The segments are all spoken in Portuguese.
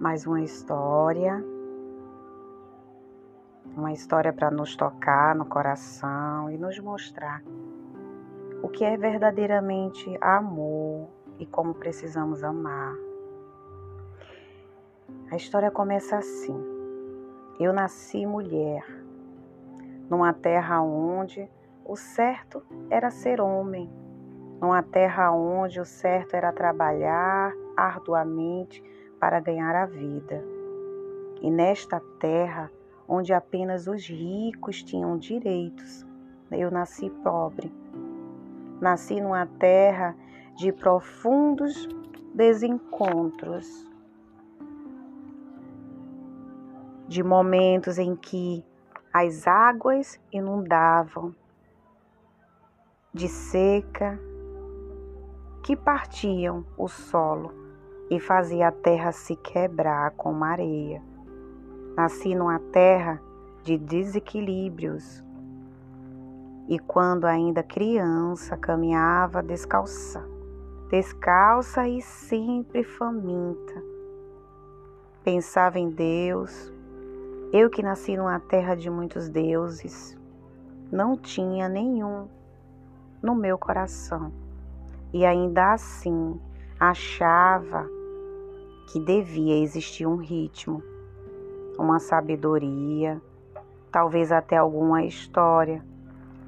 mais uma história. Uma história para nos tocar no coração e nos mostrar o que é verdadeiramente amor e como precisamos amar. A história começa assim. Eu nasci mulher, numa terra onde o certo era ser homem, numa terra onde o certo era trabalhar arduamente para ganhar a vida. E nesta terra onde apenas os ricos tinham direitos, eu nasci pobre. Nasci numa terra de profundos desencontros de momentos em que as águas inundavam, de seca, que partiam o solo e fazia a terra se quebrar como areia. Nasci numa terra de desequilíbrios e quando ainda criança caminhava descalça, descalça e sempre faminta. Pensava em Deus, eu que nasci numa terra de muitos deuses, não tinha nenhum no meu coração. E ainda assim achava que devia existir um ritmo, uma sabedoria, talvez até alguma história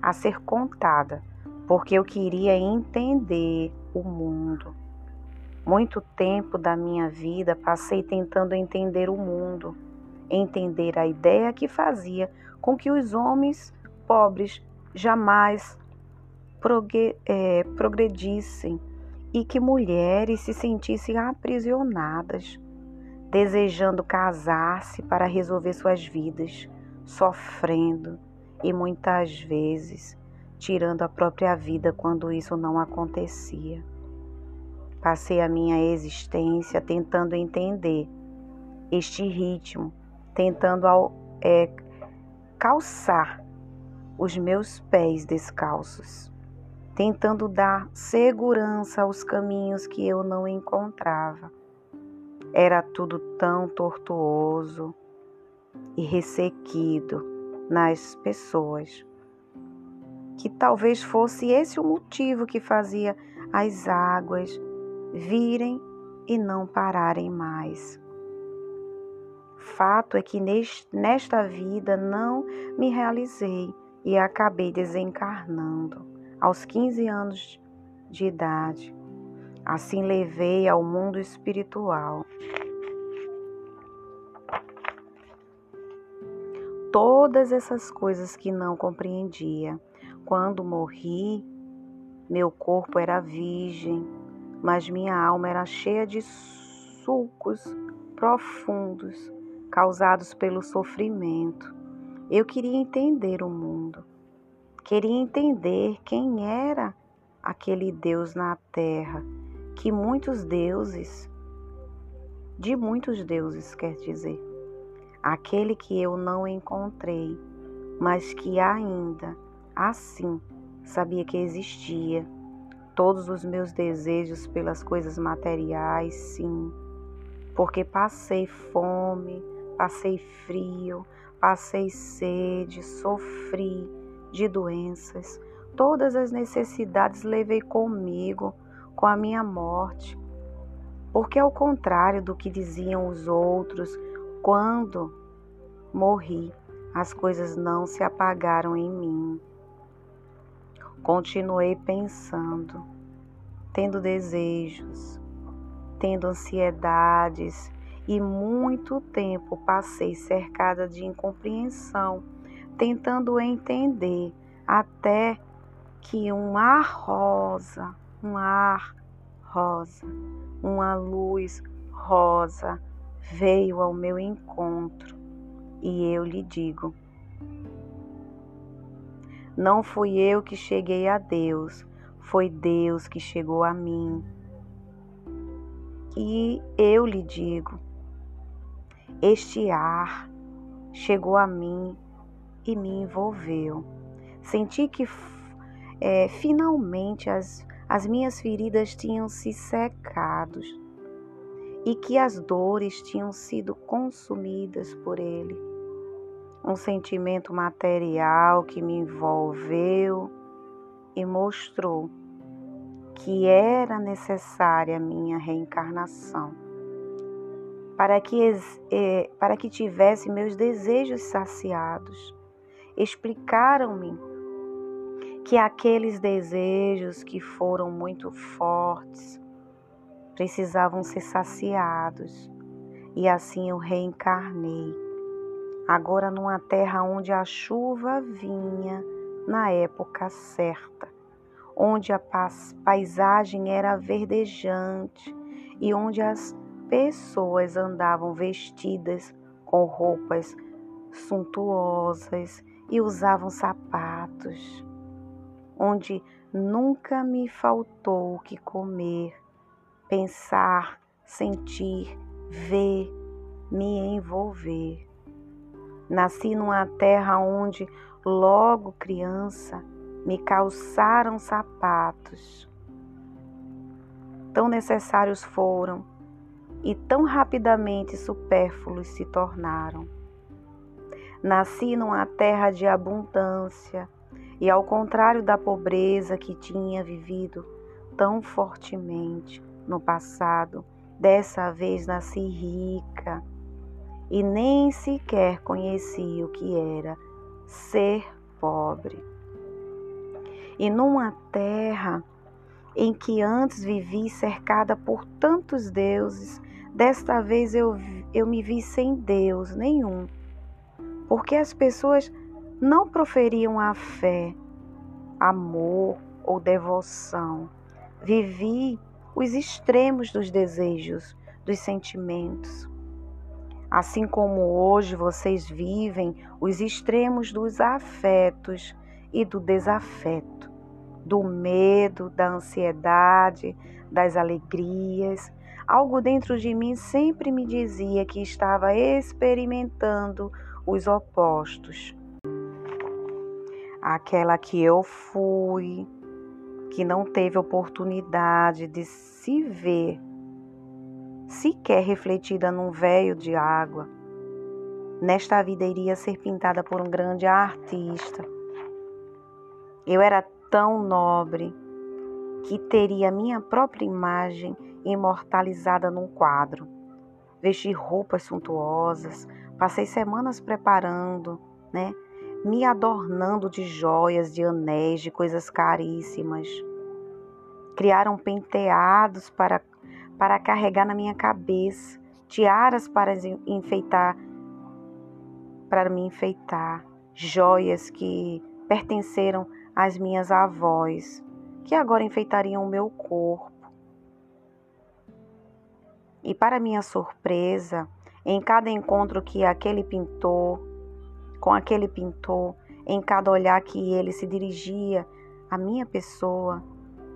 a ser contada, porque eu queria entender o mundo. Muito tempo da minha vida passei tentando entender o mundo entender a ideia que fazia com que os homens pobres jamais é, progredissem e que mulheres se sentissem aprisionadas, desejando casar-se para resolver suas vidas, sofrendo e muitas vezes tirando a própria vida quando isso não acontecia. Passei a minha existência tentando entender este ritmo tentando é, calçar os meus pés descalços, tentando dar segurança aos caminhos que eu não encontrava. Era tudo tão tortuoso e ressequido nas pessoas, que talvez fosse esse o motivo que fazia as águas virem e não pararem mais. Fato é que nesta vida não me realizei e acabei desencarnando aos 15 anos de idade. Assim levei ao mundo espiritual. Todas essas coisas que não compreendia. Quando morri, meu corpo era virgem, mas minha alma era cheia de sulcos profundos causados pelo sofrimento. Eu queria entender o mundo, queria entender quem era aquele Deus na terra, que muitos deuses, de muitos deuses quer dizer, aquele que eu não encontrei, mas que ainda assim sabia que existia. Todos os meus desejos pelas coisas materiais, sim, porque passei fome, Passei frio, passei sede, sofri de doenças. Todas as necessidades levei comigo com a minha morte. Porque, ao contrário do que diziam os outros, quando morri, as coisas não se apagaram em mim. Continuei pensando, tendo desejos, tendo ansiedades e muito tempo passei cercada de incompreensão, tentando entender, até que um ar rosa, um ar rosa, uma luz rosa veio ao meu encontro e eu lhe digo: Não fui eu que cheguei a Deus, foi Deus que chegou a mim. E eu lhe digo: este ar chegou a mim e me envolveu. Senti que é, finalmente as, as minhas feridas tinham se secado e que as dores tinham sido consumidas por ele. Um sentimento material que me envolveu e mostrou que era necessária a minha reencarnação para que, eh, para que tivesse meus desejos saciados. Explicaram-me que aqueles desejos que foram muito fortes precisavam ser saciados, e assim eu reencarnei. Agora numa terra onde a chuva vinha na época certa, onde a paisagem era verdejante e onde as pessoas andavam vestidas com roupas suntuosas e usavam sapatos, onde nunca me faltou o que comer, pensar, sentir, ver, me envolver. Nasci numa terra onde, logo criança, me calçaram sapatos. Tão necessários foram e tão rapidamente supérfluos se tornaram. Nasci numa terra de abundância e, ao contrário da pobreza que tinha vivido tão fortemente no passado, dessa vez nasci rica e nem sequer conheci o que era ser pobre. E numa terra em que antes vivi cercada por tantos deuses Desta vez eu, eu me vi sem Deus nenhum, porque as pessoas não proferiam a fé, amor ou devoção. Vivi os extremos dos desejos, dos sentimentos. Assim como hoje vocês vivem os extremos dos afetos e do desafeto, do medo, da ansiedade, das alegrias, Algo dentro de mim sempre me dizia que estava experimentando os opostos. Aquela que eu fui, que não teve oportunidade de se ver sequer refletida num véio de água, nesta vida iria ser pintada por um grande artista. Eu era tão nobre que teria minha própria imagem imortalizada num quadro. Vesti roupas suntuosas, passei semanas preparando, né? Me adornando de joias, de anéis, de coisas caríssimas. Criaram penteados para, para carregar na minha cabeça, tiaras para enfeitar, para me enfeitar, joias que pertenceram às minhas avós, que agora enfeitariam o meu corpo. E para minha surpresa, em cada encontro que aquele pintor, com aquele pintor, em cada olhar que ele se dirigia à minha pessoa,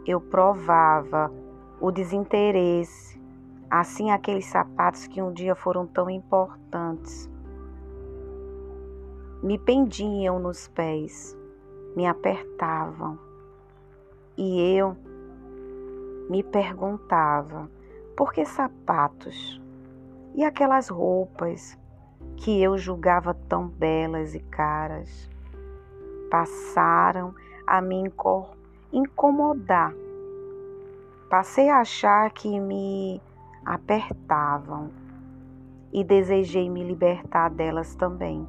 eu provava o desinteresse, assim aqueles sapatos que um dia foram tão importantes. Me pendiam nos pés, me apertavam, e eu me perguntava por que sapatos? E aquelas roupas que eu julgava tão belas e caras passaram a me incomodar. Passei a achar que me apertavam e desejei me libertar delas também.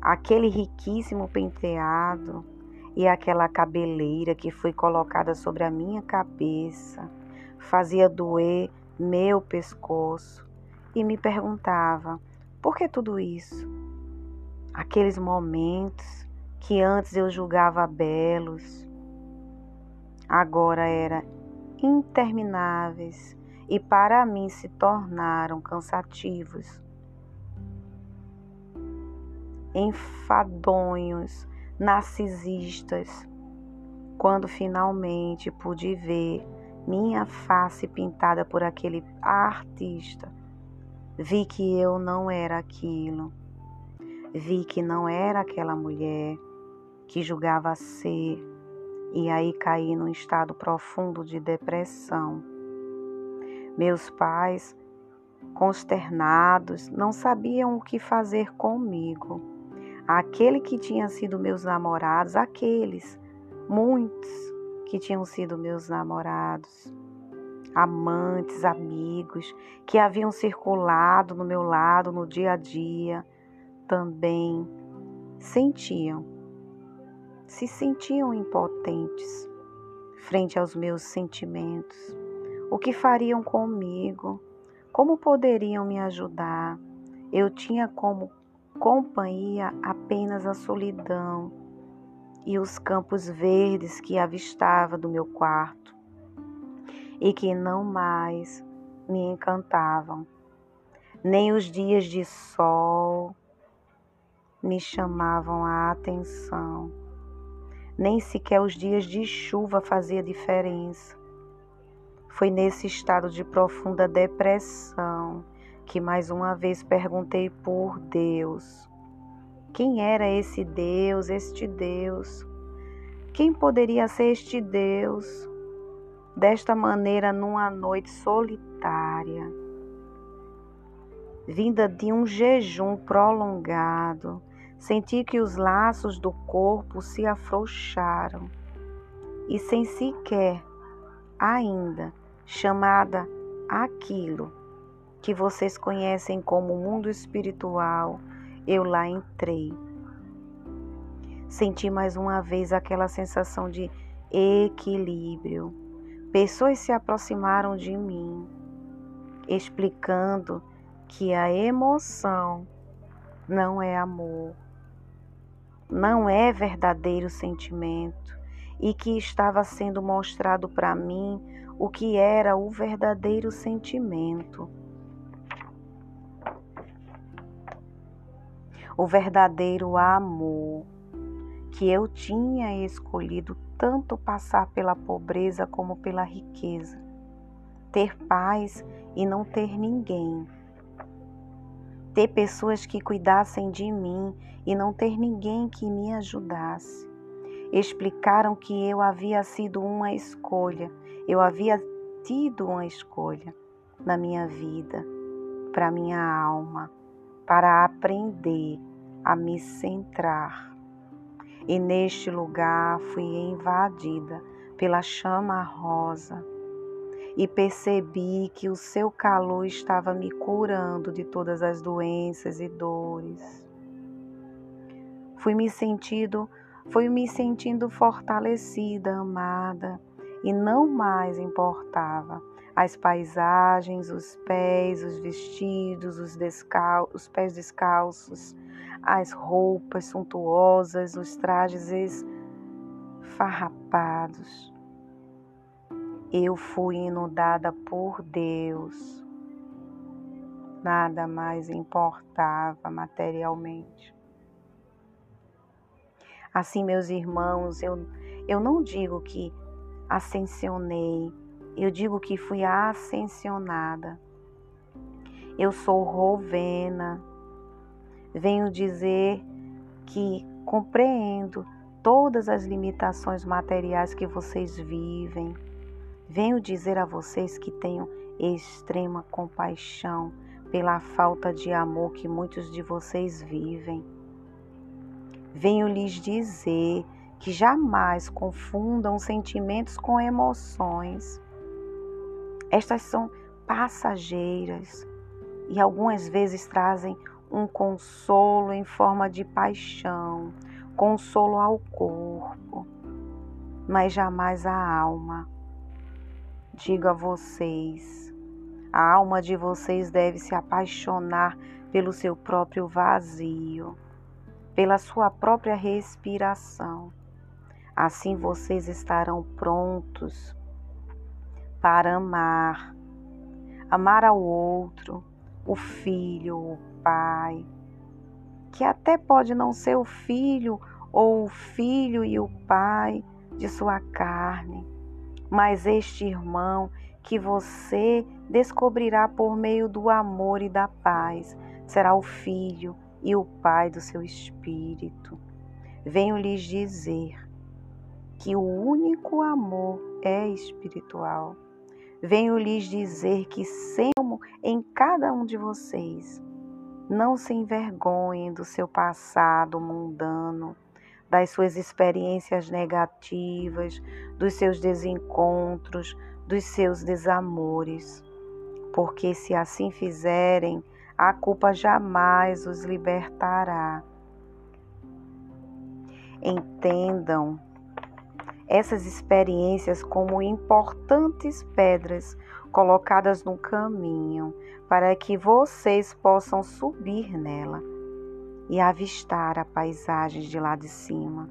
Aquele riquíssimo penteado e aquela cabeleira que foi colocada sobre a minha cabeça fazia doer meu pescoço e me perguntava: por que tudo isso? Aqueles momentos que antes eu julgava belos, agora eram intermináveis e para mim se tornaram cansativos. Enfadonhos, narcisistas, quando finalmente pude ver minha face pintada por aquele artista. Vi que eu não era aquilo. Vi que não era aquela mulher que julgava ser, e aí caí num estado profundo de depressão. Meus pais consternados, não sabiam o que fazer comigo. Aquele que tinha sido meus namorados, aqueles, muitos que tinham sido meus namorados, amantes, amigos, que haviam circulado no meu lado no dia a dia, também sentiam, se sentiam impotentes frente aos meus sentimentos. O que fariam comigo? Como poderiam me ajudar? Eu tinha como companhia apenas a solidão e os campos verdes que avistava do meu quarto e que não mais me encantavam. Nem os dias de sol me chamavam a atenção. Nem sequer os dias de chuva fazia diferença. Foi nesse estado de profunda depressão que mais uma vez perguntei por Deus. Quem era esse Deus, este Deus? Quem poderia ser este Deus? Desta maneira, numa noite solitária, vinda de um jejum prolongado, senti que os laços do corpo se afrouxaram e, sem sequer ainda chamada aquilo que vocês conhecem como mundo espiritual, eu lá entrei. Senti mais uma vez aquela sensação de equilíbrio. Pessoas se aproximaram de mim, explicando que a emoção não é amor, não é verdadeiro sentimento e que estava sendo mostrado para mim o que era o verdadeiro sentimento. O verdadeiro amor que eu tinha escolhido tanto passar pela pobreza como pela riqueza, ter paz e não ter ninguém, ter pessoas que cuidassem de mim e não ter ninguém que me ajudasse. Explicaram que eu havia sido uma escolha. Eu havia tido uma escolha na minha vida, para minha alma, para aprender a me centrar. E neste lugar fui invadida pela chama rosa e percebi que o seu calor estava me curando de todas as doenças e dores. Fui me sentindo, fui me sentindo fortalecida, amada e não mais importava as paisagens, os pés, os vestidos, os, descal os pés descalços, as roupas suntuosas, os trajes esfarrapados. Eu fui inundada por Deus. Nada mais importava materialmente. Assim, meus irmãos, eu, eu não digo que ascensionei. Eu digo que fui ascensionada. Eu sou Rovena. Venho dizer que compreendo todas as limitações materiais que vocês vivem. Venho dizer a vocês que tenho extrema compaixão pela falta de amor que muitos de vocês vivem. Venho lhes dizer que jamais confundam sentimentos com emoções. Estas são passageiras e algumas vezes trazem um consolo em forma de paixão, consolo ao corpo, mas jamais à alma. Digo a vocês, a alma de vocês deve se apaixonar pelo seu próprio vazio, pela sua própria respiração Assim vocês estarão prontos para amar, amar ao outro, o filho, o pai, que até pode não ser o filho ou o filho e o pai de sua carne, mas este irmão que você descobrirá por meio do amor e da paz será o filho e o pai do seu espírito. Venho lhes dizer que o único amor é espiritual. venho lhes dizer que sempre em cada um de vocês. Não se envergonhem do seu passado mundano, das suas experiências negativas, dos seus desencontros, dos seus desamores, porque se assim fizerem, a culpa jamais os libertará. Entendam essas experiências como importantes pedras colocadas no caminho para que vocês possam subir nela e avistar a paisagem de lá de cima.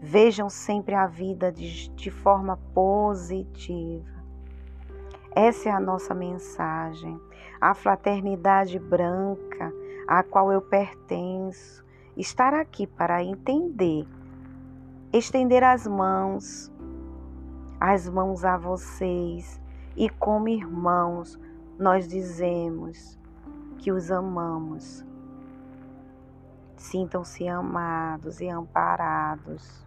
Vejam sempre a vida de, de forma positiva. Essa é a nossa mensagem. A fraternidade branca a qual eu pertenço, estar aqui para entender, estender as mãos, as mãos a vocês e como irmãos nós dizemos que os amamos. Sintam-se amados e amparados.